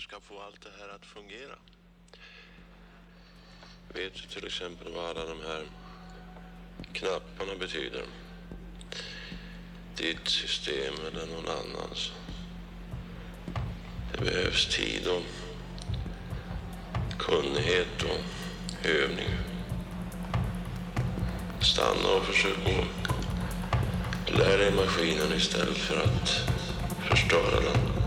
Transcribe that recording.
ska få allt det här att fungera. Vet du till exempel vad alla de här knapparna betyder? Ditt system eller någon annans. Det behövs tid och kunnighet och övning. Stanna och försök att lära dig maskinen istället för att förstöra den.